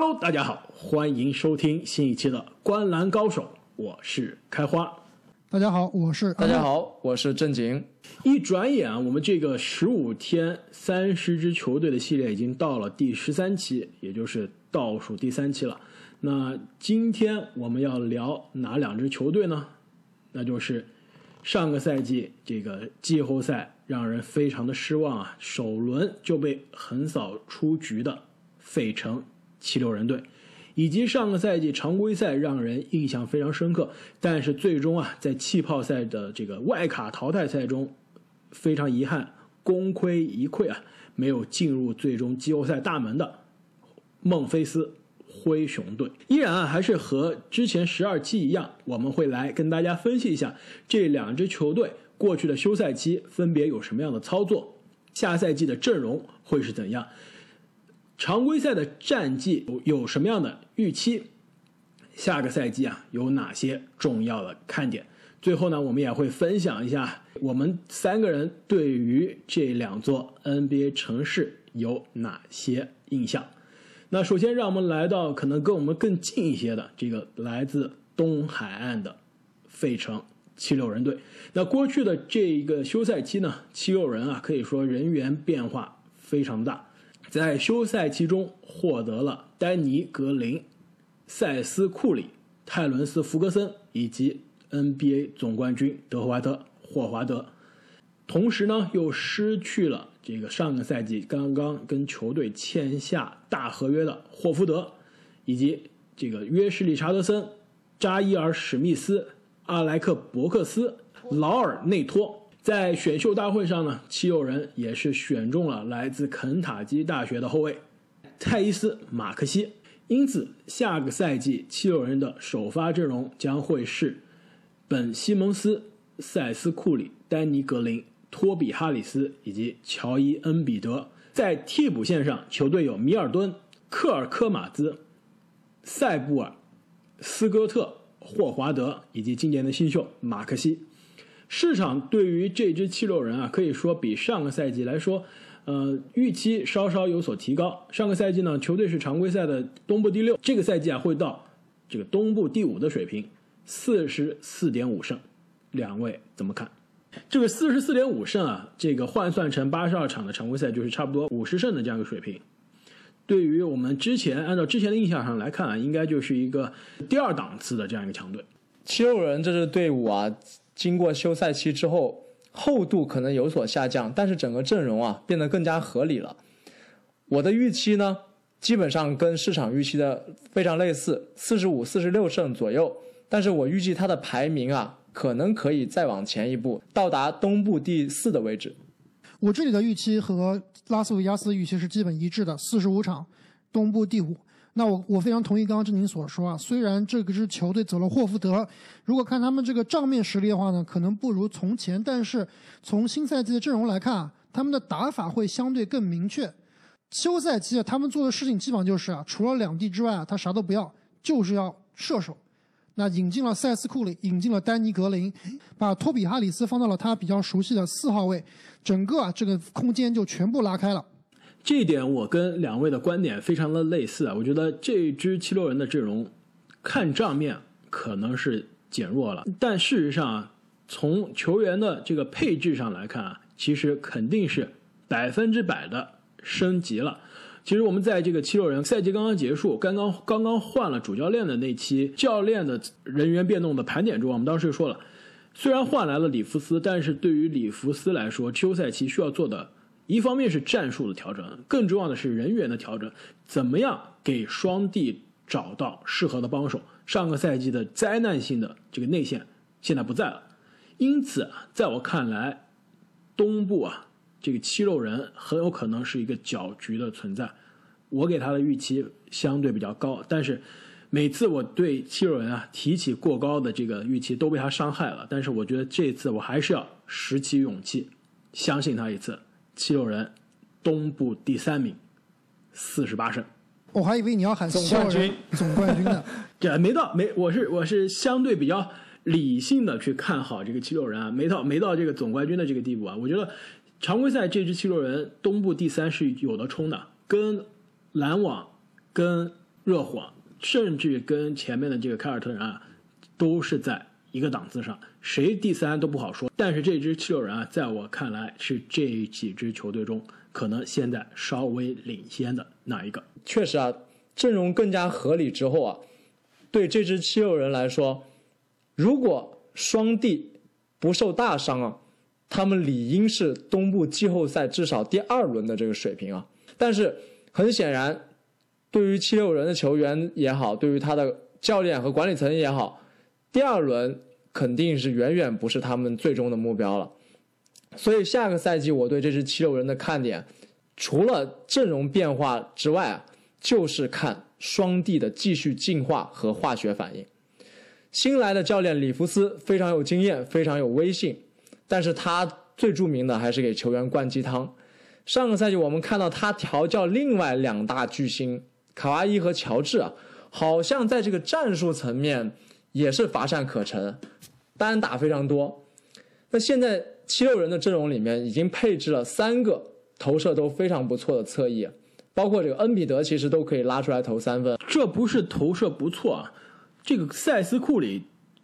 Hello，大家好，欢迎收听新一期的《观篮高手》，我是开花。大家好，我是大家好，我是正经。一转眼啊，我们这个十五天三十支球队的系列已经到了第十三期，也就是倒数第三期了。那今天我们要聊哪两支球队呢？那就是上个赛季这个季后赛让人非常的失望啊，首轮就被横扫出局的费城七六人队，以及上个赛季常规赛让人印象非常深刻，但是最终啊在气泡赛的这个外卡淘汰赛中非常遗憾功亏一篑啊，没有进入最终季后赛大门的孟菲斯。灰熊队依然啊，还是和之前十二期一样，我们会来跟大家分析一下这两支球队过去的休赛期分别有什么样的操作，下赛季的阵容会是怎样，常规赛的战绩有有什么样的预期，下个赛季啊有哪些重要的看点。最后呢，我们也会分享一下我们三个人对于这两座 NBA 城市有哪些印象。那首先，让我们来到可能跟我们更近一些的这个来自东海岸的费城七六人队。那过去的这一个休赛期呢，七六人啊可以说人员变化非常大，在休赛期中获得了丹尼格林、塞斯库里、泰伦斯福格森以及 NBA 总冠军德怀特霍华德，同时呢又失去了。这个上个赛季刚刚跟球队签下大合约的霍福德，以及这个约什理查德森、扎伊尔史密斯、阿莱克伯克斯、劳尔内托，在选秀大会上呢，七六人也是选中了来自肯塔基大学的后卫泰伊斯马克西。因此，下个赛季七六人的首发阵容将会是本西蒙斯、塞斯库里、丹尼格林。托比·哈里斯以及乔伊·恩比德在替补线上，球队有米尔顿、克尔科马兹、塞布尔、斯科特、霍华德以及今年的新秀马克西。市场对于这支七六人啊，可以说比上个赛季来说，呃，预期稍稍有所提高。上个赛季呢，球队是常规赛的东部第六，这个赛季啊会到这个东部第五的水平，四十四点五胜。两位怎么看？这个四十四点五胜啊，这个换算成八十二场的常规赛，就是差不多五十胜的这样一个水平。对于我们之前按照之前的印象上来看啊，应该就是一个第二档次的这样一个强队。七六人这支队伍啊，经过休赛期之后，厚度可能有所下降，但是整个阵容啊变得更加合理了。我的预期呢，基本上跟市场预期的非常类似，四十五、四十六胜左右。但是我预计他的排名啊。可能可以再往前一步，到达东部第四的位置。我这里的预期和拉斯维加斯预期是基本一致的，四十五场，东部第五。那我我非常同意刚刚郑宁所说啊，虽然这个支球队走了霍福德，如果看他们这个账面实力的话呢，可能不如从前，但是从新赛季的阵容来看啊，他们的打法会相对更明确。休赛期啊，他们做的事情基本上就是啊，除了两地之外啊，他啥都不要，就是要射手。那引进了塞斯库里，引进了丹尼格林，把托比哈里斯放到了他比较熟悉的四号位，整个啊这个空间就全部拉开了。这一点我跟两位的观点非常的类似啊，我觉得这支七六人的阵容看账面可能是减弱了，但事实上啊，从球员的这个配置上来看啊，其实肯定是百分之百的升级了。其实我们在这个七六人赛季刚刚结束，刚刚刚刚换了主教练的那期教练的人员变动的盘点中，我们当时就说了，虽然换来了里弗斯，但是对于里弗斯来说，休赛期需要做的一方面是战术的调整，更重要的是人员的调整，怎么样给双帝找到适合的帮手？上个赛季的灾难性的这个内线现在不在了，因此在我看来，东部啊。这个七六人很有可能是一个搅局的存在，我给他的预期相对比较高，但是每次我对七六人啊提起过高的这个预期都被他伤害了。但是我觉得这次我还是要拾起勇气，相信他一次。七六人东部第三名，四十八胜。我还以为你要喊总冠军，总冠军呢？这没到没，我是我是相对比较理性的去看好这个七六人啊，没到没到这个总冠军的这个地步啊，我觉得。常规赛这支七六人东部第三是有的冲的，跟篮网、跟热火，甚至跟前面的这个凯尔特人啊，都是在一个档次上，谁第三都不好说。但是这支七六人啊，在我看来是这几支球队中可能现在稍微领先的那一个。确实啊，阵容更加合理之后啊，对这支七六人来说，如果双帝不受大伤啊，他们理应是东部季后赛至少第二轮的这个水平啊。但是很显然，对于七六人的球员也好，对于他的教练和管理层也好，第二轮肯定是远远不是他们最终的目标了。所以下个赛季我对这支七六人的看点，除了阵容变化之外啊，就是看双帝的继续进化和化学反应。新来的教练里弗斯非常有经验，非常有威信，但是他最著名的还是给球员灌鸡汤。上个赛季我们看到他调教另外两大巨星卡哇伊和乔治啊，好像在这个战术层面也是乏善可陈，单打非常多。那现在七六人的阵容里面已经配置了三个投射都非常不错的侧翼，包括这个恩比德其实都可以拉出来投三分。这不是投射不错啊，这个塞斯库里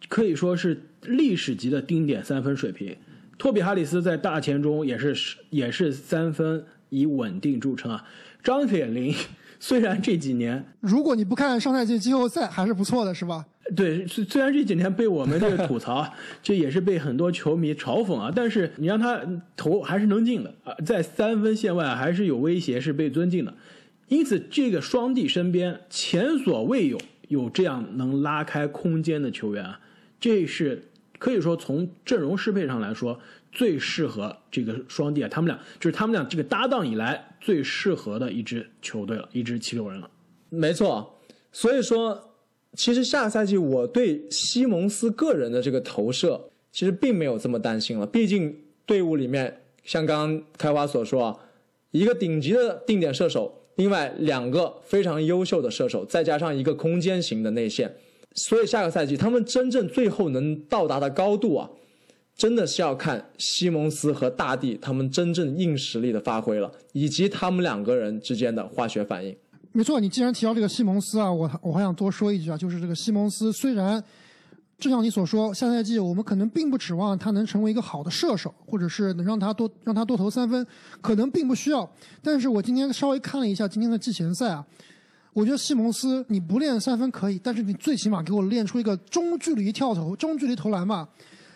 可以说是历史级的丁点三分水平。托比哈里斯在大前中也是也是三分以稳定著称啊。张铁林 虽然这几年，如果你不看上赛季季后赛，还是不错的，是吧？对，虽虽然这几年被我们这个吐槽，这也是被很多球迷嘲讽啊，但是你让他投还是能进的啊，在三分线外还是有威胁，是被尊敬的。因此，这个双帝身边前所未有有这样能拉开空间的球员啊，这是。可以说，从阵容适配上来说，最适合这个双帝啊，他们俩就是他们俩这个搭档以来最适合的一支球队了，一支七六人了。没错，所以说，其实下个赛季我对西蒙斯个人的这个投射，其实并没有这么担心了。毕竟队伍里面，像刚刚开花所说啊，一个顶级的定点射手，另外两个非常优秀的射手，再加上一个空间型的内线。所以下个赛季他们真正最后能到达的高度啊，真的是要看西蒙斯和大帝他们真正硬实力的发挥了，以及他们两个人之间的化学反应。没错，你既然提到这个西蒙斯啊，我我还想多说一句啊，就是这个西蒙斯虽然，正像你所说，下赛季我们可能并不指望他能成为一个好的射手，或者是能让他多让他多投三分，可能并不需要。但是我今天稍微看了一下今天的季前赛啊。我觉得西蒙斯你不练三分可以，但是你最起码给我练出一个中距离跳投、中距离投篮吧。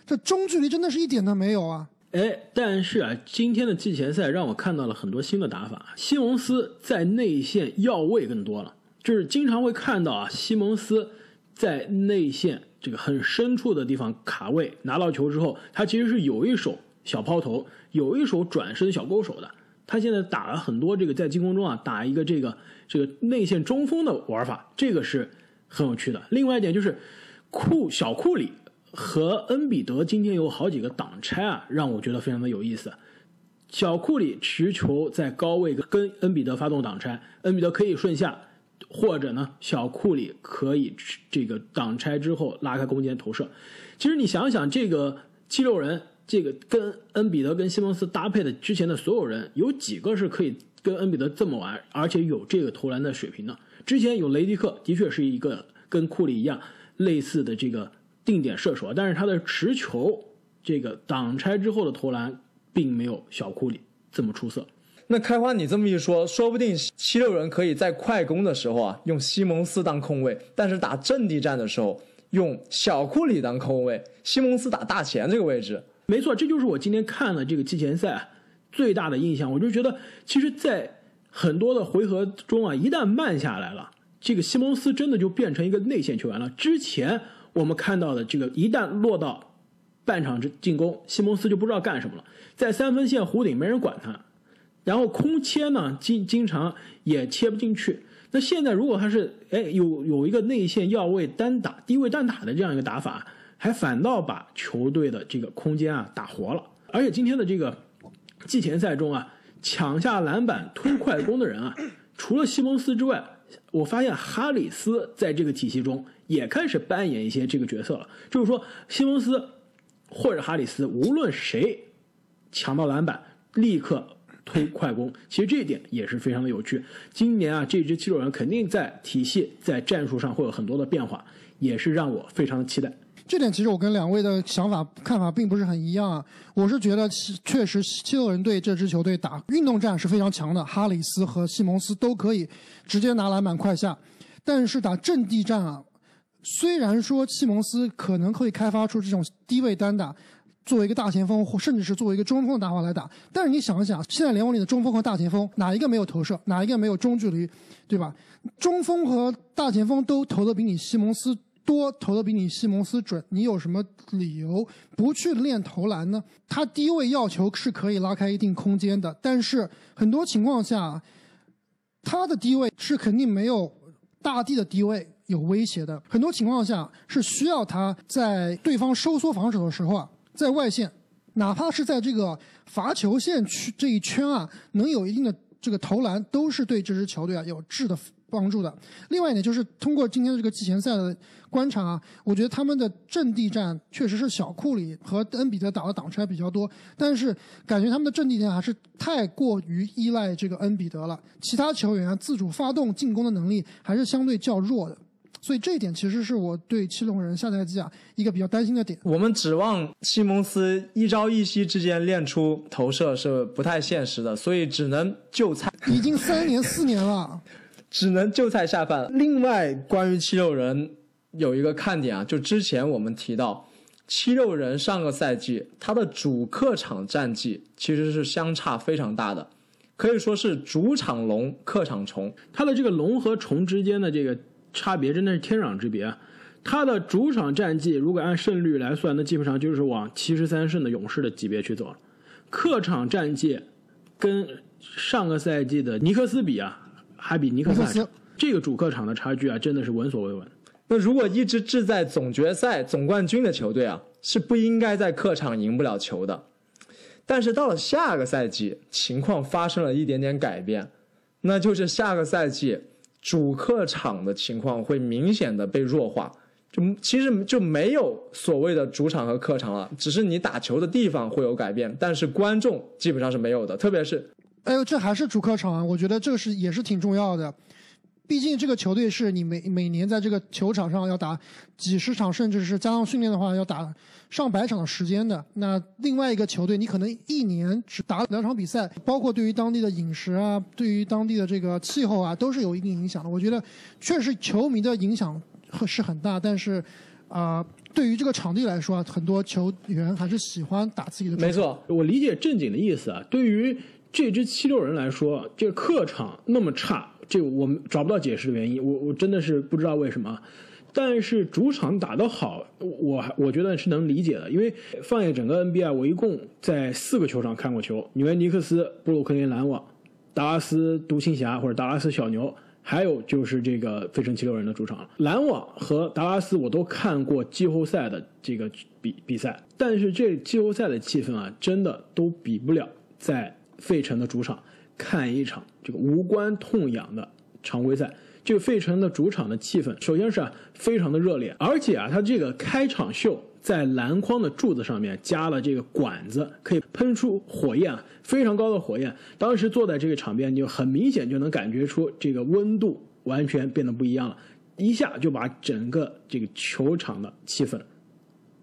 这中距离真的是一点都没有啊！哎，但是啊，今天的季前赛让我看到了很多新的打法。西蒙斯在内线要位更多了，就是经常会看到啊，西蒙斯在内线这个很深处的地方卡位，拿到球之后，他其实是有一手小抛投，有一手转身小勾手的。他现在打了很多这个在进攻中啊，打一个这个这个内线中锋的玩法，这个是很有趣的。另外一点就是库小库里和恩比德今天有好几个挡拆啊，让我觉得非常的有意思。小库里持球在高位跟恩比德发动挡拆，恩比德可以顺下，或者呢小库里可以这个挡拆之后拉开空间投射。其实你想想，这个七六人。这个跟恩比德跟西蒙斯搭配的之前的所有人，有几个是可以跟恩比德这么玩，而且有这个投篮的水平的？之前有雷迪克，的确是一个跟库里一样类似的这个定点射手，但是他的持球这个挡拆之后的投篮，并没有小库里这么出色。那开花，你这么一说，说不定七六人可以在快攻的时候啊，用西蒙斯当控卫，但是打阵地战的时候用小库里当控卫，西蒙斯打大前这个位置。没错，这就是我今天看了这个季前赛最大的印象。我就觉得，其实，在很多的回合中啊，一旦慢下来了，这个西蒙斯真的就变成一个内线球员了。之前我们看到的这个，一旦落到半场之进攻，西蒙斯就不知道干什么了，在三分线弧顶没人管他，然后空切呢，经经常也切不进去。那现在如果他是哎有有一个内线要位单打、低位单打的这样一个打法。还反倒把球队的这个空间啊打活了，而且今天的这个季前赛中啊，抢下篮板、推快攻的人啊，除了西蒙斯之外，我发现哈里斯在这个体系中也开始扮演一些这个角色了。就是说，西蒙斯或者哈里斯，无论谁抢到篮板，立刻推快攻。其实这一点也是非常的有趣。今年啊，这支七六人肯定在体系、在战术上会有很多的变化，也是让我非常的期待。这点其实我跟两位的想法看法并不是很一样啊。我是觉得确实七六人队这支球队打运动战是非常强的，哈里斯和西蒙斯都可以直接拿篮板快下。但是打阵地战啊，虽然说西蒙斯可能会开发出这种低位单打，作为一个大前锋或甚至是作为一个中锋的打法来打，但是你想一想，现在联盟里的中锋和大前锋哪一个没有投射，哪一个没有中距离，对吧？中锋和大前锋都投的比你西蒙斯。多投的比你西蒙斯准，你有什么理由不去练投篮呢？他低位要球是可以拉开一定空间的，但是很多情况下，他的低位是肯定没有大地的低位有威胁的。很多情况下是需要他在对方收缩防守的时候啊，在外线，哪怕是在这个罚球线区这一圈啊，能有一定的这个投篮，都是对这支球队啊有质的。帮助的。另外一点就是通过今天的这个季前赛的观察啊，我觉得他们的阵地战确实是小库里和恩比德打的挡拆比较多，但是感觉他们的阵地战还是太过于依赖这个恩比德了。其他球员啊自主发动进攻的能力还是相对较弱的，所以这一点其实是我对七龙人下赛季啊一个比较担心的点。我们指望西蒙斯一朝一夕之间练出投射是不太现实的，所以只能就菜。已经三年四年了。只能就菜下饭。另外，关于七六人有一个看点啊，就之前我们提到，七六人上个赛季他的主客场战绩其实是相差非常大的，可以说是主场龙，客场虫。他的这个龙和虫之间的这个差别真的是天壤之别啊。他的主场战绩如果按胜率来算，那基本上就是往七十三胜的勇士的级别去走了。客场战绩跟上个赛季的尼克斯比啊。还比尼克斯这个主客场的差距啊，真的是闻所未闻。那如果一直志在总决赛、总冠军的球队啊，是不应该在客场赢不了球的。但是到了下个赛季，情况发生了一点点改变，那就是下个赛季主客场的情况会明显的被弱化，就其实就没有所谓的主场和客场了，只是你打球的地方会有改变，但是观众基本上是没有的，特别是。哎呦，这还是主客场啊！我觉得这个是也是挺重要的，毕竟这个球队是你每每年在这个球场上要打几十场，甚至是加上训练的话要打上百场的时间的。那另外一个球队，你可能一年只打两场比赛，包括对于当地的饮食啊，对于当地的这个气候啊，都是有一定影响的。我觉得确实球迷的影响是很大，但是啊，对于这个场地来说啊，很多球员还是喜欢打自己的。没错，我理解正经的意思啊，对于。这支七六人来说，这客场那么差，这我们找不到解释的原因，我我真的是不知道为什么。但是主场打得好，我我觉得是能理解的，因为放眼整个 NBA，我一共在四个球场看过球：纽约尼克斯、布鲁克林篮网、达拉斯独行侠或者达拉斯小牛，还有就是这个费城七六人的主场。篮网和达拉斯我都看过季后赛的这个比比赛，但是这季后赛的气氛啊，真的都比不了在。费城的主场看一场这个无关痛痒的常规赛，这个费城的主场的气氛，首先是啊非常的热烈，而且啊它这个开场秀在篮筐的柱子上面加了这个管子，可以喷出火焰啊，非常高的火焰。当时坐在这个场边，就很明显就能感觉出这个温度完全变得不一样了，一下就把整个这个球场的气氛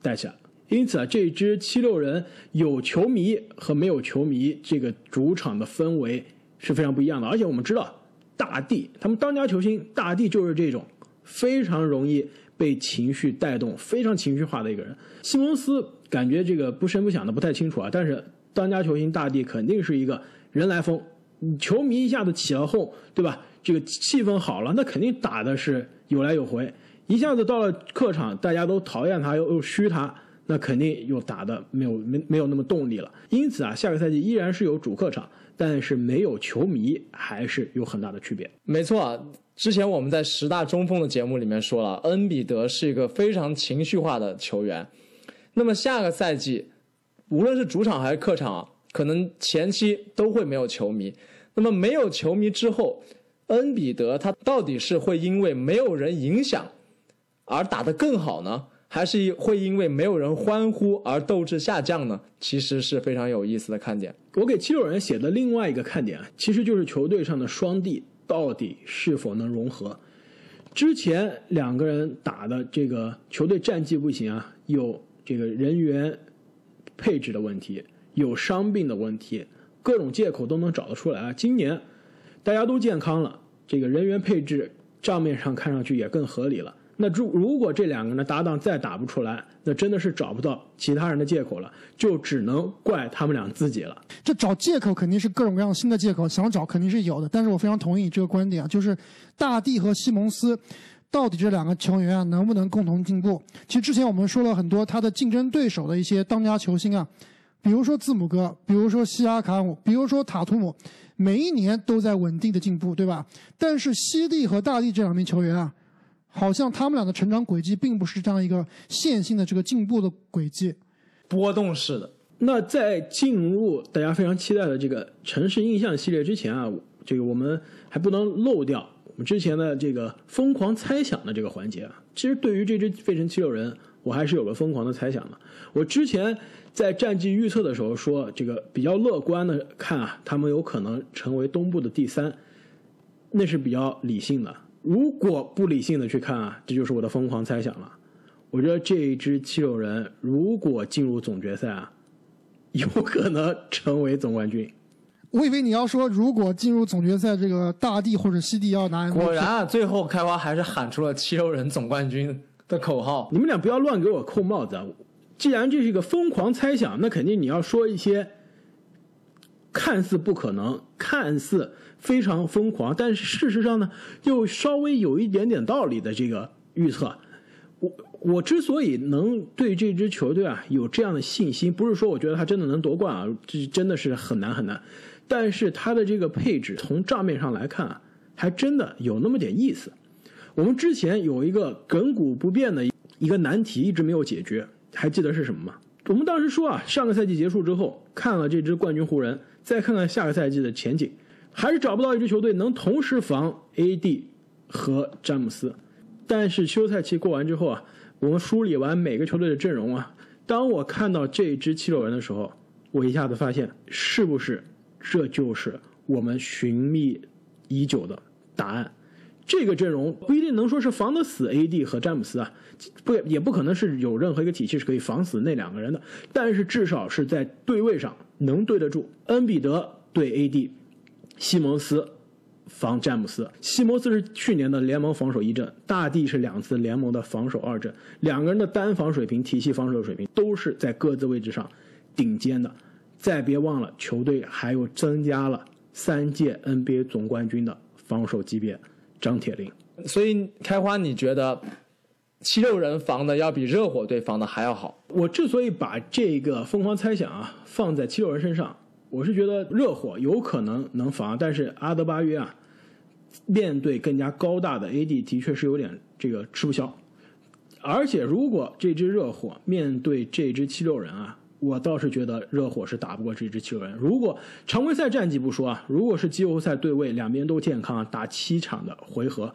带起来。因此啊，这支七六人有球迷和没有球迷，这个主场的氛围是非常不一样的。而且我们知道，大帝他们当家球星大帝就是这种非常容易被情绪带动、非常情绪化的一个人。西蒙斯感觉这个不声不响的不太清楚啊，但是当家球星大帝肯定是一个人来疯，球迷一下子起了哄，对吧？这个气氛好了，那肯定打的是有来有回。一下子到了客场，大家都讨厌他，又又虚他。那肯定又打的没有没没有那么动力了，因此啊，下个赛季依然是有主客场，但是没有球迷还是有很大的区别。没错，啊之前我们在十大中锋的节目里面说了，恩比德是一个非常情绪化的球员。那么下个赛季，无论是主场还是客场，可能前期都会没有球迷。那么没有球迷之后，恩比德他到底是会因为没有人影响而打得更好呢？还是会因为没有人欢呼而斗志下降呢？其实是非常有意思的看点。我给七六人写的另外一个看点啊，其实就是球队上的双帝到底是否能融合。之前两个人打的这个球队战绩不行啊，有这个人员配置的问题，有伤病的问题，各种借口都能找得出来啊。今年大家都健康了，这个人员配置账面上看上去也更合理了。那如如果这两个人的搭档再打不出来，那真的是找不到其他人的借口了，就只能怪他们俩自己了。这找借口肯定是各种各样新的借口，想找肯定是有的。但是我非常同意你这个观点啊，就是大帝和西蒙斯到底这两个球员啊能不能共同进步？其实之前我们说了很多他的竞争对手的一些当家球星啊，比如说字母哥，比如说西亚卡姆，比如说塔图姆，每一年都在稳定的进步，对吧？但是西帝和大帝这两名球员啊。好像他们俩的成长轨迹并不是这样一个线性的这个进步的轨迹，波动式的。那在进入大家非常期待的这个城市印象系列之前啊，这个我们还不能漏掉我们之前的这个疯狂猜想的这个环节啊。其实对于这支费城七六人，我还是有个疯狂的猜想的。我之前在战绩预测的时候说，这个比较乐观的看啊，他们有可能成为东部的第三，那是比较理性的。如果不理性的去看啊，这就是我的疯狂猜想了。我觉得这一支七六人如果进入总决赛啊，有可能成为总冠军。我以为你要说，如果进入总决赛，这个大帝或者西帝要拿。果然啊，最后开花还是喊出了七六人总冠军的口号。你们俩不要乱给我扣帽子啊！既然这是一个疯狂猜想，那肯定你要说一些看似不可能、看似。非常疯狂，但是事实上呢，又稍微有一点点道理的这个预测。我我之所以能对这支球队啊有这样的信心，不是说我觉得他真的能夺冠啊，这真的是很难很难。但是他的这个配置从账面上来看啊，还真的有那么点意思。我们之前有一个亘古不变的一个难题一直没有解决，还记得是什么吗？我们当时说啊，上个赛季结束之后，看了这支冠军湖人，再看看下个赛季的前景。还是找不到一支球队能同时防 AD 和詹姆斯，但是休赛期过完之后啊，我们梳理完每个球队的阵容啊，当我看到这支七六人的时候，我一下子发现，是不是这就是我们寻觅已久的答案？这个阵容不一定能说是防得死 AD 和詹姆斯啊，不也不可能是有任何一个体系是可以防死那两个人的，但是至少是在对位上能对得住。恩比德对 AD。西蒙斯防詹姆斯，西蒙斯是去年的联盟防守一阵，大帝是两次联盟的防守二阵，两个人的单防水平、体系防守水平都是在各自位置上顶尖的。再别忘了，球队还有增加了三届 NBA 总冠军的防守级别张铁林。所以，开花，你觉得七六人防的要比热火队防的还要好？我之所以把这个疯狂猜想啊放在七六人身上。我是觉得热火有可能能防，但是阿德巴约啊，面对更加高大的 AD，的确是有点这个吃不消。而且如果这支热火面对这支七六人啊，我倒是觉得热火是打不过这支七六人。如果常规赛战绩不说啊，如果是季后赛对位，两边都健康，打七场的回合，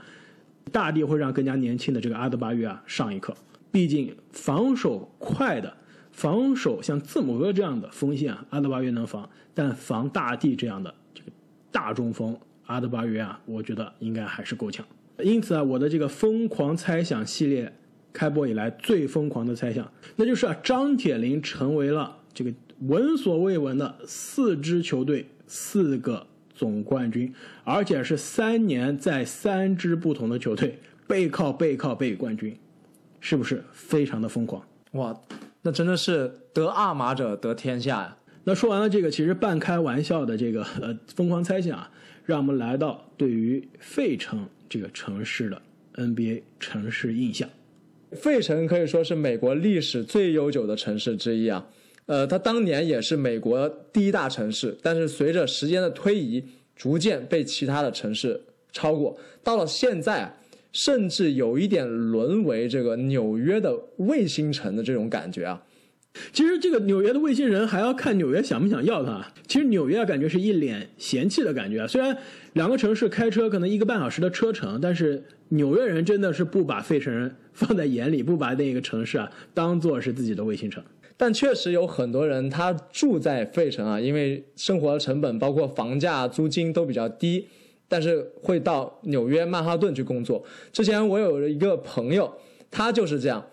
大帝会让更加年轻的这个阿德巴约啊上一课。毕竟防守快的。防守像字母哥这样的锋线啊，阿德巴约能防，但防大帝这样的这个大中锋阿德巴约啊，我觉得应该还是够呛。因此啊，我的这个疯狂猜想系列开播以来最疯狂的猜想，那就是啊，张铁林成为了这个闻所未闻的四支球队四个总冠军，而且是三年在三支不同的球队背靠背靠背冠军，是不是非常的疯狂？哇！那真的是得二马者得天下呀！那说完了这个其实半开玩笑的这个 呃疯狂猜想啊，让我们来到对于费城这个城市的 NBA 城市印象。费城可以说是美国历史最悠久的城市之一啊，呃，它当年也是美国第一大城市，但是随着时间的推移，逐渐被其他的城市超过，到了现在。甚至有一点沦为这个纽约的卫星城的这种感觉啊，其实这个纽约的卫星人还要看纽约想不想要他。其实纽约感觉是一脸嫌弃的感觉。虽然两个城市开车可能一个半小时的车程，但是纽约人真的是不把费城人放在眼里，不把那个城市啊当做是自己的卫星城。但确实有很多人他住在费城啊，因为生活的成本包括房价、租金都比较低，但是会到纽约曼哈顿去工作。之前我有一个朋友，他就是这样。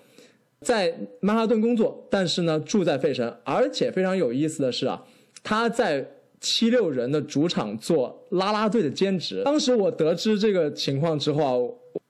在曼哈顿工作，但是呢住在费城，而且非常有意思的是啊，他在七六人的主场做啦啦队的兼职。当时我得知这个情况之后啊，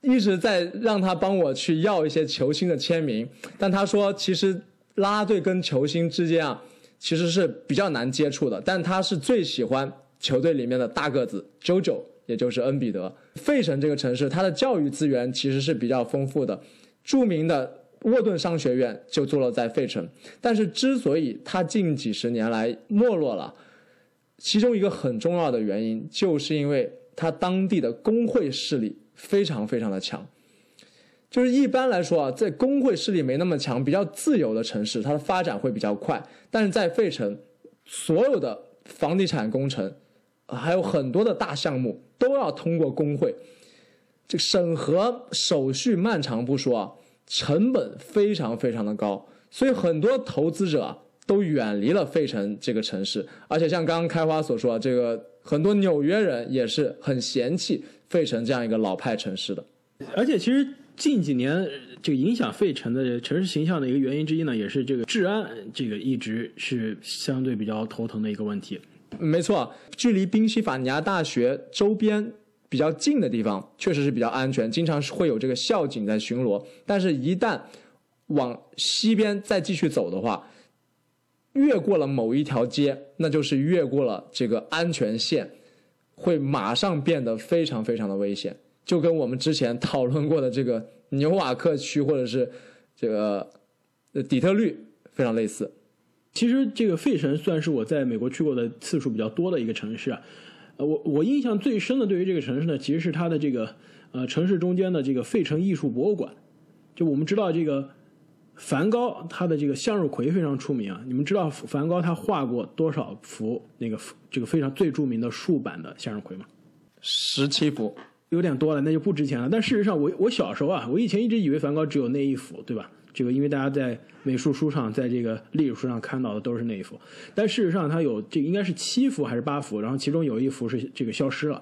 一直在让他帮我去要一些球星的签名，但他说其实啦啦队跟球星之间啊其实是比较难接触的，但他是最喜欢球队里面的大个子 JoJo，也就是恩比德。费城这个城市，它的教育资源其实是比较丰富的，著名的。沃顿商学院就坐落在费城，但是之所以它近几十年来没落了，其中一个很重要的原因，就是因为它当地的工会势力非常非常的强。就是一般来说啊，在工会势力没那么强、比较自由的城市，它的发展会比较快。但是在费城，所有的房地产工程，还有很多的大项目都要通过工会，这个审核手续漫长不说啊。成本非常非常的高，所以很多投资者都远离了费城这个城市。而且像刚刚开花所说，这个很多纽约人也是很嫌弃费城这样一个老派城市的。而且其实近几年这个影响费城的城市形象的一个原因之一呢，也是这个治安，这个一直是相对比较头疼的一个问题。没错，距离宾夕法尼亚大学周边。比较近的地方确实是比较安全，经常是会有这个校警在巡逻。但是，一旦往西边再继续走的话，越过了某一条街，那就是越过了这个安全线，会马上变得非常非常的危险。就跟我们之前讨论过的这个纽瓦克区或者是这个底特律非常类似。其实，这个费城算是我在美国去过的次数比较多的一个城市啊。呃，我我印象最深的对于这个城市呢，其实是它的这个呃城市中间的这个费城艺术博物馆。就我们知道这个梵高他的这个向日葵非常出名啊，你们知道梵高他画过多少幅那个这个非常最著名的竖版的向日葵吗？十七幅，有点多了，那就不值钱了。但事实上，我我小时候啊，我以前一直以为梵高只有那一幅，对吧？这个因为大家在美术书上，在这个历史书上看到的都是那一幅，但事实上它有这个应该是七幅还是八幅，然后其中有一幅是这个消失了，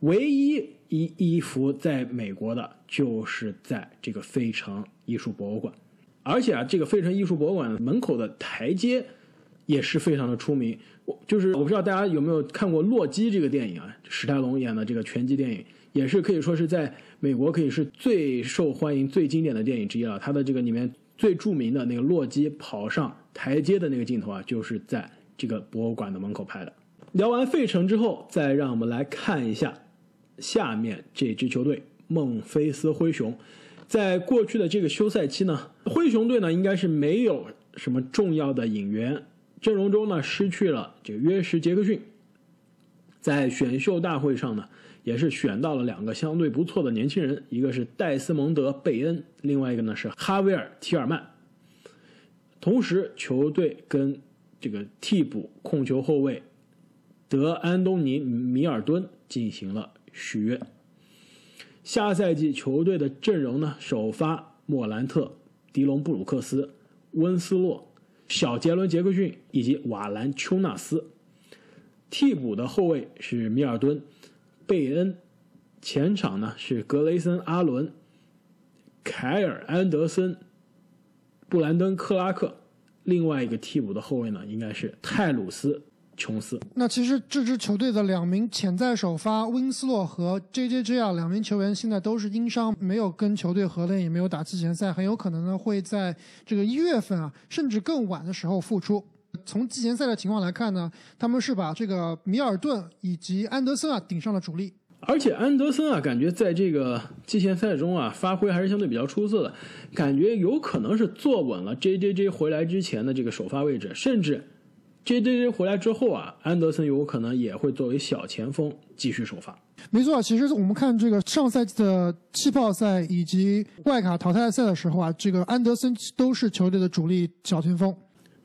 唯一一一幅在美国的就是在这个费城艺术博物馆，而且啊，这个费城艺术博物馆门口的台阶也是非常的出名。我就是我不知道大家有没有看过《洛基》这个电影啊，史泰龙演的这个拳击电影，也是可以说是在。美国可以是最受欢迎、最经典的电影之一了。它的这个里面最著名的那个洛基跑上台阶的那个镜头啊，就是在这个博物馆的门口拍的。聊完费城之后，再让我们来看一下下面这支球队——孟菲斯灰熊。在过去的这个休赛期呢，灰熊队呢应该是没有什么重要的引援，阵容中呢失去了这个约什·杰克逊。在选秀大会上呢。也是选到了两个相对不错的年轻人，一个是戴斯蒙德·贝恩，另外一个呢是哈维尔·提尔曼。同时，球队跟这个替补控球后卫德安东尼·米尔顿进行了续约。下赛季球队的阵容呢，首发莫兰特、迪隆·布鲁克斯、温斯洛、小杰伦·杰克逊以及瓦兰·丘纳斯。替补的后卫是米尔顿。贝恩，前场呢是格雷森·阿伦、凯尔·安德森、布兰登·克拉克，另外一个替补的后卫呢应该是泰鲁斯·琼斯。那其实这支球队的两名潜在首发温斯洛和 J.J.J 啊两名球员现在都是因伤，没有跟球队合练，也没有打季前赛，很有可能呢会在这个一月份啊甚至更晚的时候复出。从季前赛的情况来看呢，他们是把这个米尔顿以及安德森啊顶上了主力，而且安德森啊，感觉在这个季前赛中啊发挥还是相对比较出色的，感觉有可能是坐稳了 J J J 回来之前的这个首发位置，甚至 J J J 回来之后啊，安德森有可能也会作为小前锋继续首发。没错，其实我们看这个上赛季的气泡赛以及外卡淘汰赛的时候啊，这个安德森都是球队的主力小前锋。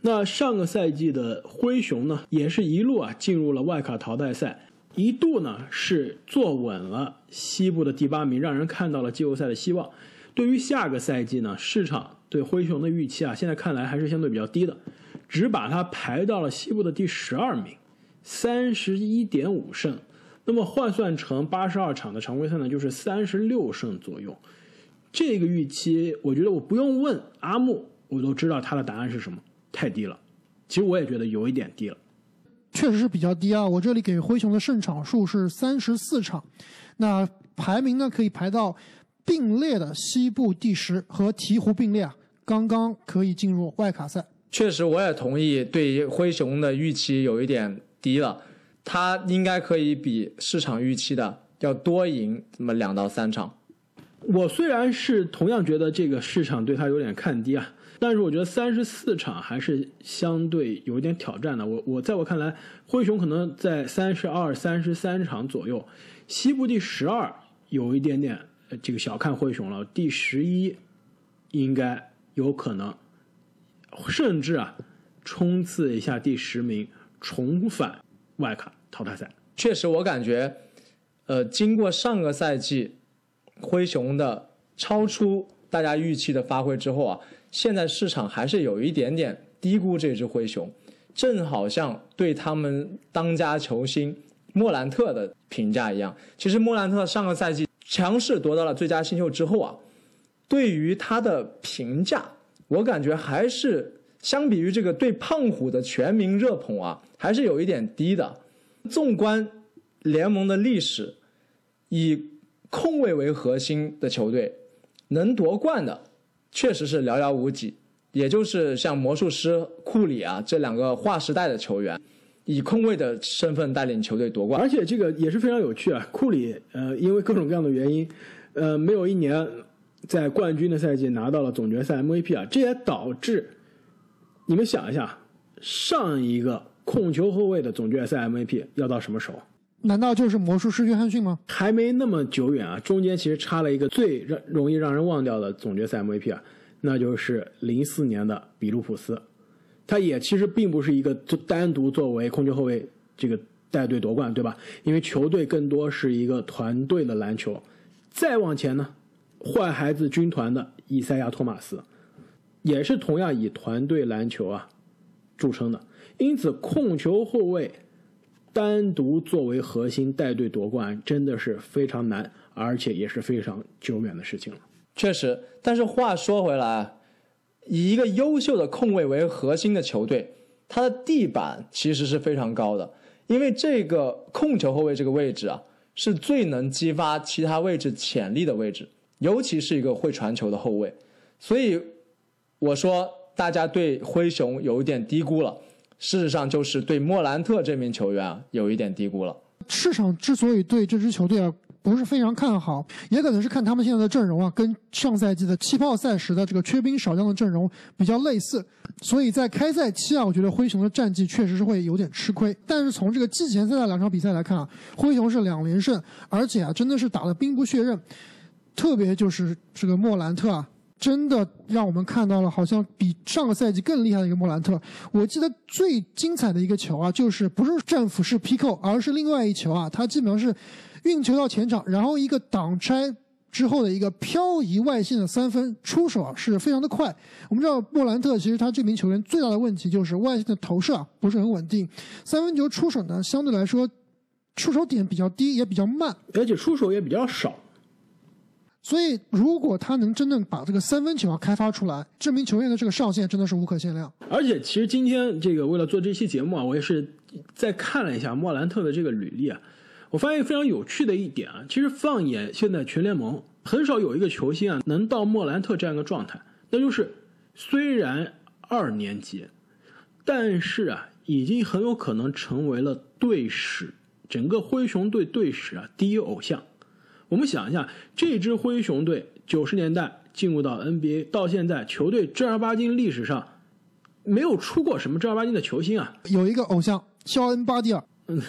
那上个赛季的灰熊呢，也是一路啊进入了外卡淘汰赛，一度呢是坐稳了西部的第八名，让人看到了季后赛的希望。对于下个赛季呢，市场对灰熊的预期啊，现在看来还是相对比较低的，只把它排到了西部的第十二名，三十一点五胜。那么换算成八十二场的常规赛呢，就是三十六胜左右。这个预期，我觉得我不用问阿木，我都知道他的答案是什么，太低了。其实我也觉得有一点低了。确实是比较低啊！我这里给灰熊的胜场数是三十四场，那排名呢可以排到并列的西部第十，和鹈鹕并列啊，刚刚可以进入外卡赛。确实，我也同意对灰熊的预期有一点低了，他应该可以比市场预期的要多赢这么两到三场。我虽然是同样觉得这个市场对他有点看低啊，但是我觉得三十四场还是相对有一点挑战的。我我在我看来，灰熊可能在三十二、三十三场左右，西部第十二有一点点这个小看灰熊了，第十一应该有可能，甚至啊冲刺一下第十名，重返外卡淘汰赛。确实，我感觉，呃，经过上个赛季。灰熊的超出大家预期的发挥之后啊，现在市场还是有一点点低估这只灰熊，正好像对他们当家球星莫兰特的评价一样。其实莫兰特上个赛季强势夺到了最佳新秀之后啊，对于他的评价，我感觉还是相比于这个对胖虎的全民热捧啊，还是有一点低的。纵观联盟的历史，以控卫为核心的球队，能夺冠的确实是寥寥无几，也就是像魔术师库里啊这两个划时代的球员，以控卫的身份带领球队夺冠。而且这个也是非常有趣啊，库里呃因为各种各样的原因，呃没有一年在冠军的赛季拿到了总决赛 MVP 啊，这也导致你们想一下，上一个控球后卫的总决赛 MVP 要到什么时候？难道就是魔术师约翰逊吗？还没那么久远啊，中间其实差了一个最让容易让人忘掉的总决赛 MVP 啊，那就是零四年的比卢普斯，他也其实并不是一个单独作为控球后卫这个带队夺冠，对吧？因为球队更多是一个团队的篮球。再往前呢，坏孩子军团的伊赛亚托马斯，也是同样以团队篮球啊著称的。因此，控球后卫。单独作为核心带队夺冠，真的是非常难，而且也是非常久远的事情了。确实，但是话说回来，以一个优秀的控卫为核心的球队，它的地板其实是非常高的，因为这个控球后卫这个位置啊，是最能激发其他位置潜力的位置，尤其是一个会传球的后卫。所以我说，大家对灰熊有一点低估了。事实上，就是对莫兰特这名球员啊有一点低估了。市场之所以对这支球队啊不是非常看好，也可能是看他们现在的阵容啊，跟上赛季的气泡赛时的这个缺兵少将的阵容比较类似。所以在开赛期啊，我觉得灰熊的战绩确实是会有点吃亏。但是从这个季前赛的两场比赛来看啊，灰熊是两连胜，而且啊真的是打得兵不血刃，特别就是这个莫兰特啊。真的让我们看到了，好像比上个赛季更厉害的一个莫兰特。我记得最精彩的一个球啊，就是不是战斧式劈扣，而是另外一球啊，他基本上是运球到前场，然后一个挡拆之后的一个漂移外线的三分出手啊，是非常的快。我们知道莫兰特其实他这名球员最大的问题就是外线的投射啊不是很稳定，三分球出手呢相对来说出手点比较低，也比较慢，而且出手也比较少。所以，如果他能真正把这个三分球啊开发出来，这名球员的这个上限真的是无可限量。而且，其实今天这个为了做这期节目啊，我也是再看了一下莫兰特的这个履历啊，我发现非常有趣的一点啊，其实放眼现在全联盟，很少有一个球星啊能到莫兰特这样一个状态，那就是虽然二年级，但是啊，已经很有可能成为了队史整个灰熊队队史啊第一偶像。我们想一下，这支灰熊队九十年代进入到 NBA，到现在球队正儿八经历史上没有出过什么正儿八经的球星啊。有一个偶像肖恩·巴蒂尔，嗯，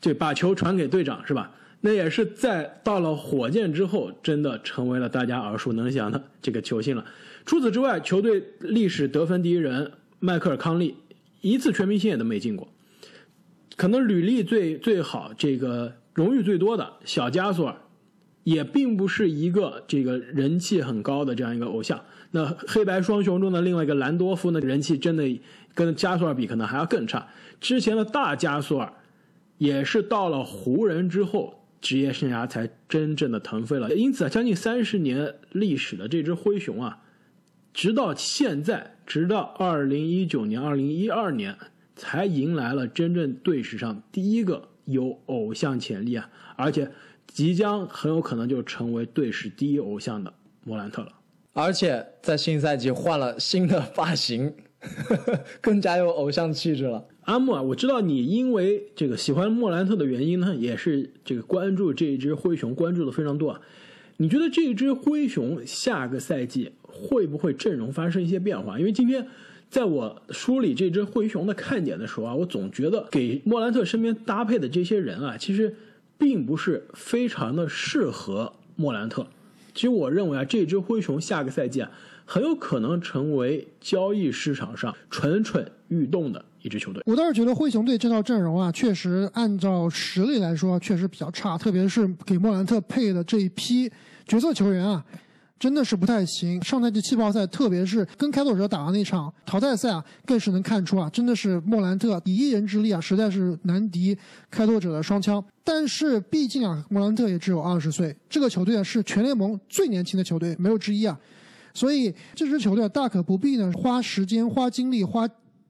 对，把球传给队长是吧？那也是在到了火箭之后，真的成为了大家耳熟能详的这个球星了。除此之外，球队历史得分第一人迈克尔·康利一次全明星也都没进过。可能履历最最好、这个荣誉最多的小加索尔，也并不是一个这个人气很高的这样一个偶像。那黑白双雄中的另外一个兰多夫呢，人气真的跟加索尔比可能还要更差。之前的大加索尔也是到了湖人之后，职业生涯才真正的腾飞了。因此啊，将近三十年历史的这只灰熊啊，直到现在，直到二零一九年、二零一二年。才迎来了真正队史上第一个有偶像潜力啊，而且即将很有可能就成为队史第一偶像的莫兰特了。而且在新赛季换了新的发型，更加有偶像气质了。阿木啊，我知道你因为这个喜欢莫兰特的原因呢，也是这个关注这一支灰熊关注的非常多啊。你觉得这支灰熊下个赛季会不会阵容发生一些变化？因为今天。在我梳理这只灰熊的看点的时候啊，我总觉得给莫兰特身边搭配的这些人啊，其实并不是非常的适合莫兰特。其实我认为啊，这只灰熊下个赛季啊，很有可能成为交易市场上蠢蠢欲动的一支球队。我倒是觉得灰熊队这套阵容啊，确实按照实力来说确实比较差，特别是给莫兰特配的这一批角色球员啊。真的是不太行。上赛季气泡赛，特别是跟开拓者打的那场淘汰赛啊，更是能看出啊，真的是莫兰特以一人之力啊，实在是难敌开拓者的双枪。但是毕竟啊，莫兰特也只有二十岁，这个球队啊是全联盟最年轻的球队，没有之一啊。所以这支球队大可不必呢花时间、花精力、花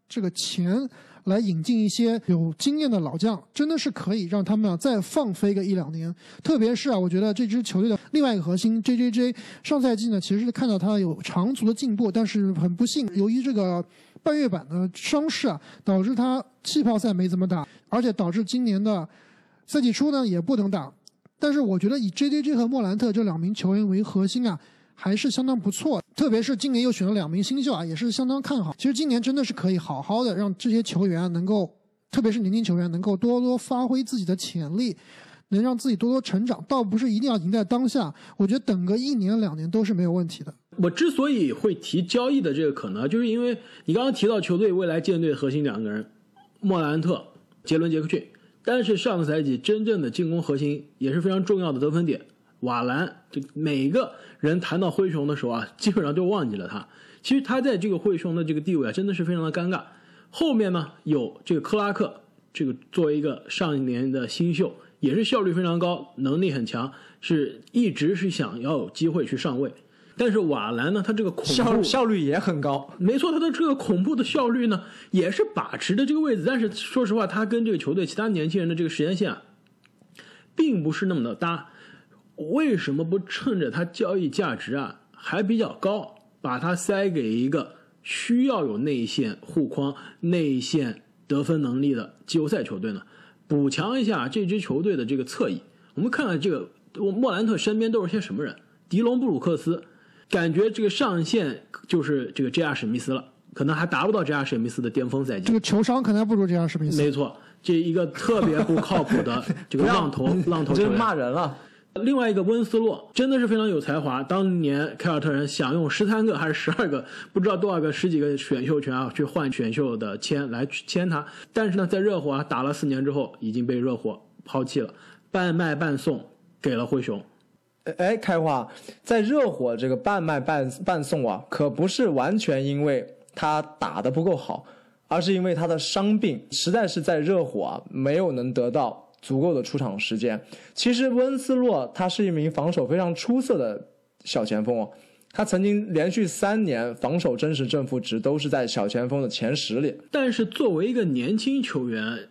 这个钱。来引进一些有经验的老将，真的是可以让他们啊再放飞个一两年。特别是啊，我觉得这支球队的另外一个核心 J J J，上赛季呢其实是看到他有长足的进步，但是很不幸，由于这个半月板的伤势啊，导致他气泡赛没怎么打，而且导致今年的赛季初呢也不能打。但是我觉得以 J J J 和莫兰特这两名球员为核心啊。还是相当不错，特别是今年又选了两名新秀啊，也是相当看好。其实今年真的是可以好好的让这些球员能够，特别是年轻球员能够多多发挥自己的潜力，能让自己多多成长。倒不是一定要赢在当下，我觉得等个一年两年都是没有问题的。我之所以会提交易的这个可能，就是因为你刚刚提到球队未来建队核心两个人，莫兰特、杰伦·杰克逊，但是上个赛季真正的进攻核心也是非常重要的得分点。瓦兰，就每个人谈到灰熊的时候啊，基本上都忘记了他。其实他在这个灰熊的这个地位啊，真的是非常的尴尬。后面呢，有这个克拉克，这个作为一个上一年的新秀，也是效率非常高，能力很强，是一直是想要有机会去上位。但是瓦兰呢，他这个恐效效率也很高，没错，他的这个恐怖的效率呢，也是把持着这个位置。但是说实话，他跟这个球队其他年轻人的这个时间线啊，并不是那么的搭。为什么不趁着他交易价值啊还比较高，把他塞给一个需要有内线护框、内线得分能力的季后赛球队呢？补强一下这支球队的这个侧翼。我们看看这个莫兰特身边都是些什么人？迪隆布鲁克斯，感觉这个上限就是这个 J.R. 史密斯了，可能还达不到 J.R. 史密斯的巅峰赛季。这个球商可能还不如 J.R. 史密斯。没错，这一个特别不靠谱的这个 浪头浪头球员，骂人了。另外一个温斯洛真的是非常有才华。当年凯尔特人想用十三个还是十二个，不知道多少个十几个选秀权啊，去换选秀的签来去签他。但是呢，在热火啊打了四年之后，已经被热火抛弃了，半卖半送给了灰熊。哎，开花，在热火这个半卖半半送啊，可不是完全因为他打的不够好，而是因为他的伤病，实在是在热火啊没有能得到。足够的出场时间。其实温斯洛他是一名防守非常出色的小前锋哦，他曾经连续三年防守真实正负值都是在小前锋的前十里。但是作为一个年轻球员，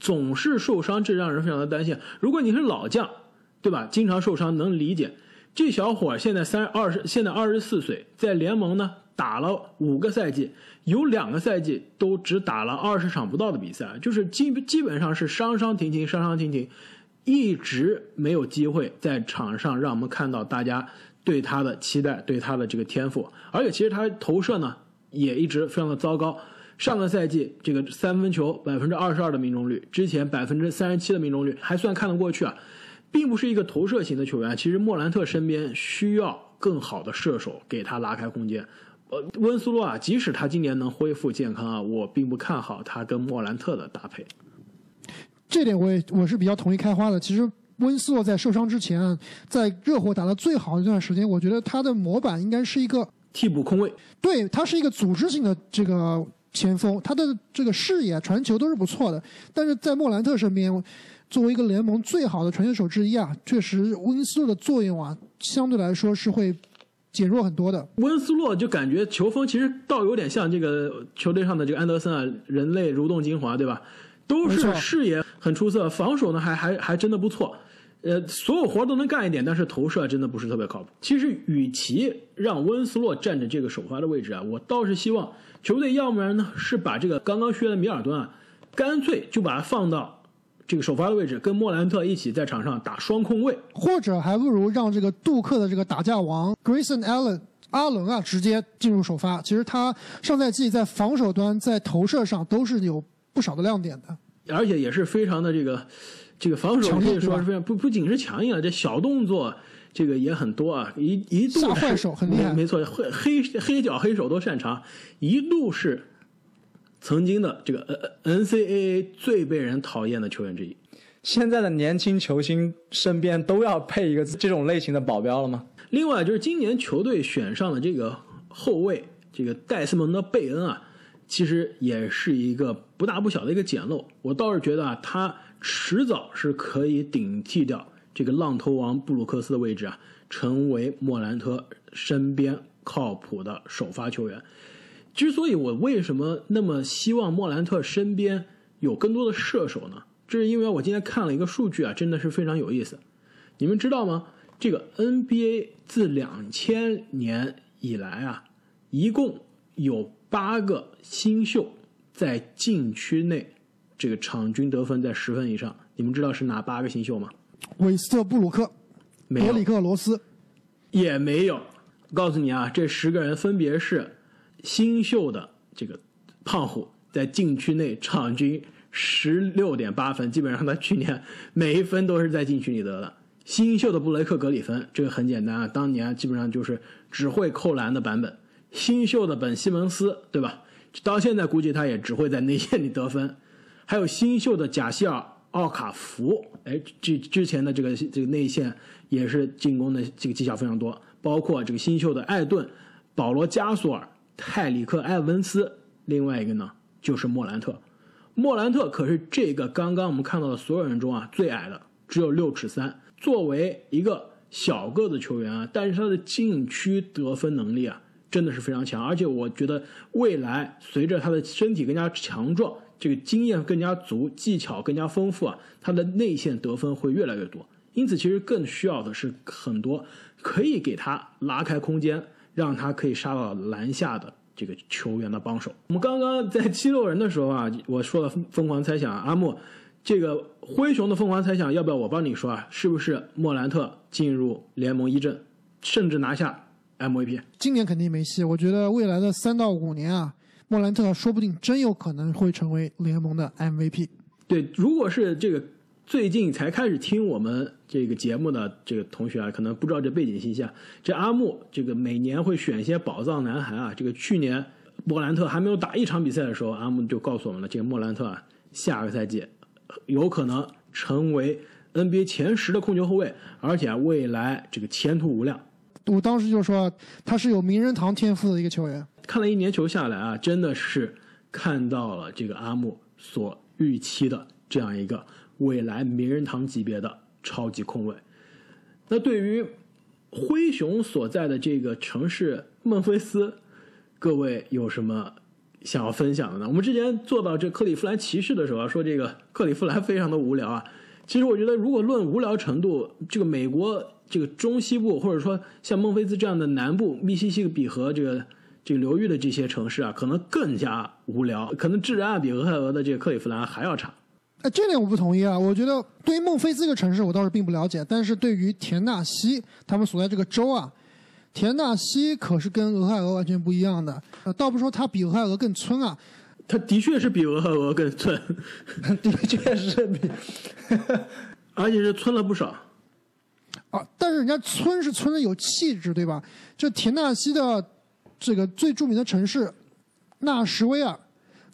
总是受伤，这让人非常的担心。如果你是老将，对吧？经常受伤能理解。这小伙现在三二十，现在二十四岁，在联盟呢打了五个赛季。有两个赛季都只打了二十场不到的比赛，就是基基本上是伤伤停停，伤伤停停，一直没有机会在场上让我们看到大家对他的期待，对他的这个天赋。而且其实他投射呢也一直非常的糟糕。上个赛季这个三分球百分之二十二的命中率，之前百分之三十七的命中率还算看得过去啊，并不是一个投射型的球员。其实莫兰特身边需要更好的射手给他拉开空间。呃，温斯洛啊，即使他今年能恢复健康啊，我并不看好他跟莫兰特的搭配。这点我也我是比较同意开花的。其实温斯洛在受伤之前，在热火打的最好的一段时间，我觉得他的模板应该是一个替补空位，对他是一个组织性的这个前锋，他的这个视野、传球都是不错的。但是在莫兰特身边，作为一个联盟最好的传球手之一啊，确实温斯洛的作用啊，相对来说是会减弱很多的。温斯洛就感觉球风其实倒有点像这个球队上的这个安德森啊，人类蠕动精华，对吧？都是视野很出色，防守呢还还还真的不错。呃，所有活都能干一点，但是投射真的不是特别靠谱。其实，与其让温斯洛占着这个首发的位置啊，我倒是希望球队要不然呢是把这个刚刚削的米尔顿啊，干脆就把他放到这个首发的位置，跟莫兰特一起在场上打双控卫。或者还不如让这个杜克的这个打架王 Grayson Allen 阿伦啊直接进入首发。其实他上赛季在防守端、在投射上都是有不少的亮点的。而且也是非常的这个这个防守可以说是非常不不仅是强硬啊，这小动作这个也很多啊，一一度是下坏手很厉害没没错，黑黑黑脚黑手都擅长，一度是曾经的这个呃 NCAA 最被人讨厌的球员之一。现在的年轻球星身边都要配一个这种类型的保镖了吗？另外就是今年球队选上的这个后卫，这个戴斯蒙德·贝恩啊，其实也是一个不大不小的一个捡漏。我倒是觉得啊，他迟早是可以顶替掉这个浪头王布鲁克斯的位置啊，成为莫兰特身边靠谱的首发球员。之所以我为什么那么希望莫兰特身边有更多的射手呢？这是因为我今天看了一个数据啊，真的是非常有意思。你们知道吗？这个 NBA 自两千年以来啊，一共有八个新秀在禁区内这个场均得分在十分以上。你们知道是哪八个新秀吗？韦斯特布鲁克、没有德里，克罗斯、也没有。告诉你啊，这十个人分别是新秀的这个胖虎，在禁区内场均十六点八分，基本上他去年每一分都是在禁区里得的。新秀的布雷克格里芬，这个很简单啊，当年基本上就是只会扣篮的版本。新秀的本西蒙斯，对吧？到现在估计他也只会在内线里得分。还有新秀的贾希尔奥卡福，哎，之之前的这个这个内线也是进攻的这个技巧非常多，包括这个新秀的艾顿、保罗加索尔、泰里克埃文斯，另外一个呢就是莫兰特。莫兰特可是这个刚刚我们看到的所有人中啊最矮的，只有六尺三。作为一个小个子球员啊，但是他的禁区得分能力啊真的是非常强，而且我觉得未来随着他的身体更加强壮，这个经验更加足，技巧更加丰富啊，他的内线得分会越来越多。因此，其实更需要的是很多可以给他拉开空间，让他可以杀到篮下的这个球员的帮手。我们刚刚在七六人的时候啊，我说了疯狂猜想，阿莫，这个灰熊的疯狂猜想要不要我帮你说啊？是不是莫兰特进入联盟一阵，甚至拿下 MVP？今年肯定没戏。我觉得未来的三到五年啊，莫兰特说不定真有可能会成为联盟的 MVP。对，如果是这个最近才开始听我们这个节目的这个同学啊，可能不知道这背景信息啊。这阿木这个每年会选一些宝藏男孩啊。这个去年莫兰特还没有打一场比赛的时候，阿木就告诉我们了，这个莫兰特啊，下个赛季有可能成为 NBA 前十的控球后卫，而且啊，未来这个前途无量。我当时就说他是有名人堂天赋的一个球员。看了一年球下来啊，真的是看到了这个阿木所预期的这样一个未来名人堂级别的超级控卫。那对于灰熊所在的这个城市孟菲斯，各位有什么想要分享的呢？我们之前做到这克利夫兰骑士的时候啊，说这个克利夫兰非常的无聊啊。其实我觉得，如果论无聊程度，这个美国这个中西部，或者说像孟菲斯这样的南部密西西比河这个这个流域的这些城市啊，可能更加无聊，可能治安比俄亥俄的这个克利夫兰还要差。哎，这点我不同意啊！我觉得对于孟菲斯这个城市，我倒是并不了解，但是对于田纳西他们所在这个州啊，田纳西可是跟俄亥俄完全不一样的。呃，倒不说它比俄亥俄更村啊，它的确是比俄亥俄更村，的确是比，而且是村了不少。啊，但是人家村是村的有气质，对吧？这田纳西的这个最著名的城市纳什维尔，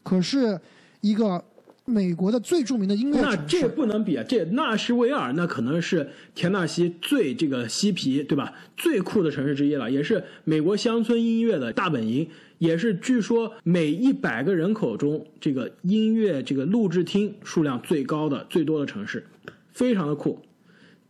可是一个美国的最著名的音乐那这。不能比啊！这纳什维尔那可能是田纳西最这个嬉皮，对吧？最酷的城市之一了，也是美国乡村音乐的大本营，也是据说每一百个人口中这个音乐这个录制厅数量最高的、最多的城市，非常的酷。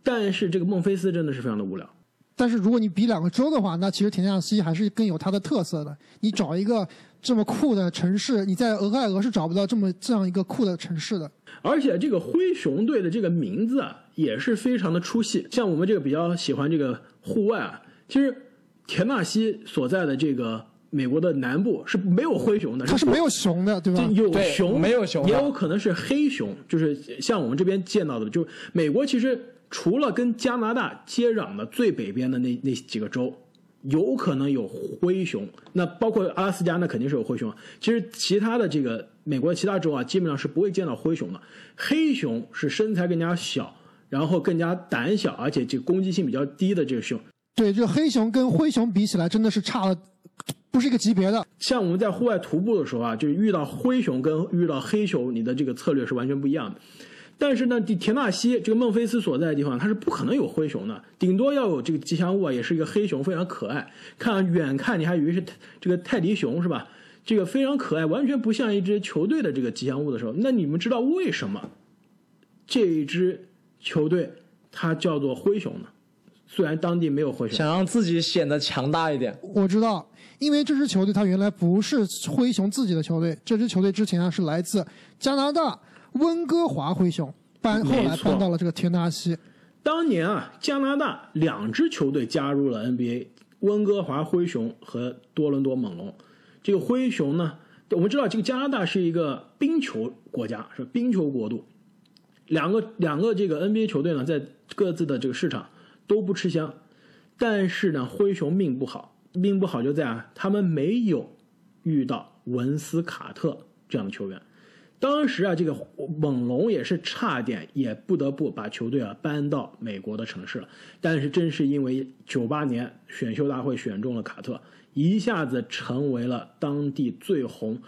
但是这个孟菲斯真的是非常的无聊。但是如果你比两个州的话，那其实田纳西还是更有它的特色的。你找一个这么酷的城市，你在俄亥俄是找不到这么这样一个酷的城市的。而且这个灰熊队的这个名字啊，也是非常的出戏。像我们这个比较喜欢这个户外啊，其实田纳西所在的这个美国的南部是没有灰熊的，它是没有熊的，对吧？有熊，没有熊也有可能是黑熊，就是像我们这边见到的，就美国其实除了跟加拿大接壤的最北边的那那几个州，有可能有灰熊，那包括阿拉斯加，那肯定是有灰熊。其实其他的这个美国其他州啊，基本上是不会见到灰熊的。黑熊是身材更加小，然后更加胆小，而且这个攻击性比较低的这个熊。对，这个黑熊跟灰熊比起来，真的是差了，不是一个级别的。像我们在户外徒步的时候啊，就是遇到灰熊跟遇到黑熊，你的这个策略是完全不一样的。但是呢，田纳西这个孟菲斯所在的地方，它是不可能有灰熊的，顶多要有这个吉祥物啊，也是一个黑熊，非常可爱。看远看你还以为是这个泰迪熊是吧？这个非常可爱，完全不像一支球队的这个吉祥物的时候，那你们知道为什么这一支球队它叫做灰熊呢？虽然当地没有灰熊，想让自己显得强大一点。我知道，因为这支球队它原来不是灰熊自己的球队，这支球队之前啊是来自加拿大温哥华灰熊，搬后来搬到了这个田纳西。当年啊，加拿大两支球队加入了 NBA，温哥华灰熊和多伦多猛龙。这个灰熊呢，我们知道这个加拿大是一个冰球国家，是冰球国度。两个两个这个 NBA 球队呢，在各自的这个市场都不吃香，但是呢，灰熊命不好，命不好就在啊，他们没有遇到文斯卡特这样的球员。当时啊，这个猛龙也是差点，也不得不把球队啊搬到美国的城市了。但是正是因为九八年选秀大会选中了卡特，一下子成为了当地最红、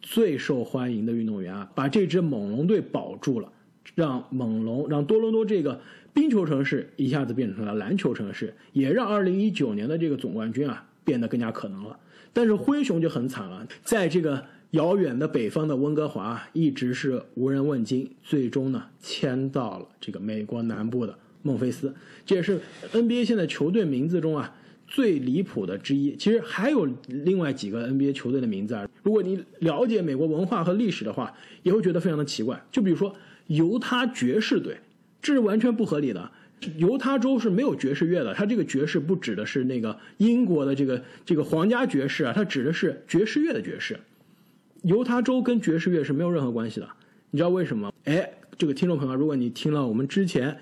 最受欢迎的运动员啊，把这支猛龙队保住了，让猛龙让多伦多这个冰球城市一下子变成了篮球城市，也让二零一九年的这个总冠军啊变得更加可能了。但是灰熊就很惨了，在这个遥远的北方的温哥华一直是无人问津，最终呢迁到了这个美国南部的孟菲斯，这也是 NBA 现在球队名字中啊最离谱的之一。其实还有另外几个 NBA 球队的名字啊，如果你了解美国文化和历史的话，也会觉得非常的奇怪。就比如说犹他爵士队，这是完全不合理的。犹他州是没有爵士乐的，它这个爵士不指的是那个英国的这个这个皇家爵士啊，它指的是爵士乐的爵士。犹他州跟爵士乐是没有任何关系的，你知道为什么？哎，这个听众朋友，如果你听了我们之前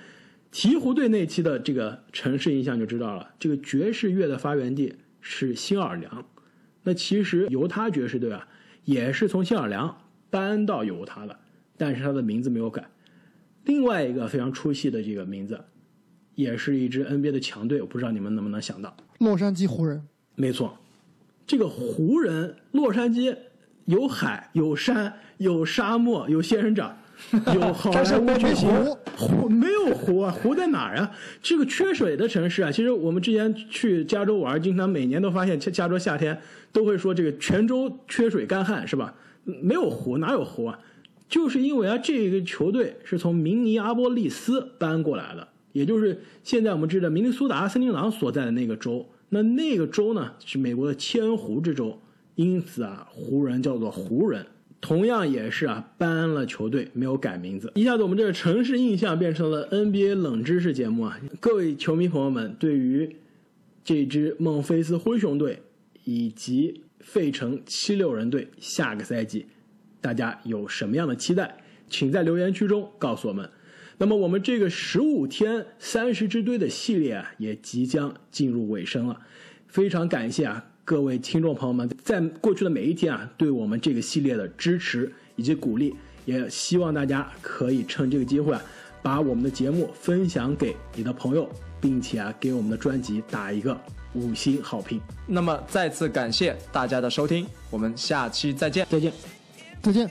鹈鹕队那期的这个城市印象，就知道了，这个爵士乐的发源地是新奥尔良。那其实犹他爵士队啊，也是从新奥尔良搬到犹他的，但是它的名字没有改。另外一个非常出戏的这个名字，也是一支 NBA 的强队，我不知道你们能不能想到。洛杉矶湖人，没错，这个湖人，洛杉矶有海有山有沙漠有仙人掌，有好莱坞巨星。湖没有湖啊，湖在哪儿啊？这个缺水的城市啊，其实我们之前去加州玩，经常每年都发现加加州夏天都会说这个全州缺水干旱是吧？没有湖哪有湖啊？就是因为啊，这个球队是从明尼阿波利斯搬过来的，也就是现在我们知道明尼苏达森林狼所在的那个州。那那个州呢是美国的千湖之州，因此啊，湖人叫做湖人，同样也是啊搬了球队，没有改名字。一下子我们这个城市印象变成了 NBA 冷知识节目啊！各位球迷朋友们，对于这支孟菲斯灰熊队以及费城七六人队下个赛季。大家有什么样的期待，请在留言区中告诉我们。那么我们这个十五天三十支队的系列啊，也即将进入尾声了。非常感谢啊各位听众朋友们在过去的每一天啊，对我们这个系列的支持以及鼓励。也希望大家可以趁这个机会啊，把我们的节目分享给你的朋友，并且啊给我们的专辑打一个五星好评。那么再次感谢大家的收听，我们下期再见。再见。再见。